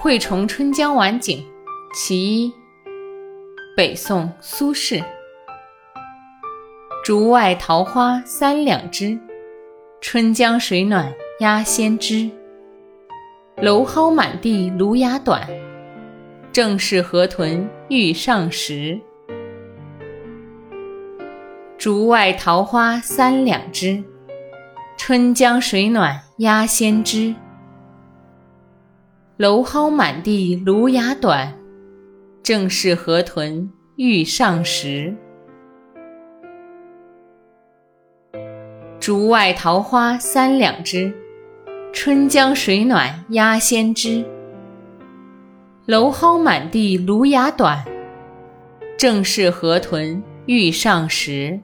惠崇春江晚景其一，北宋苏轼。竹外桃花三两枝，春江水暖鸭先知。蒌蒿满地芦芽短，正是河豚欲上时。竹外桃花三两枝，春江水暖鸭先知。蒌蒿满地芦芽短，正是河豚欲上时。竹外桃花三两枝，春江水暖鸭先知。蒌蒿满地芦芽短，正是河豚欲上时。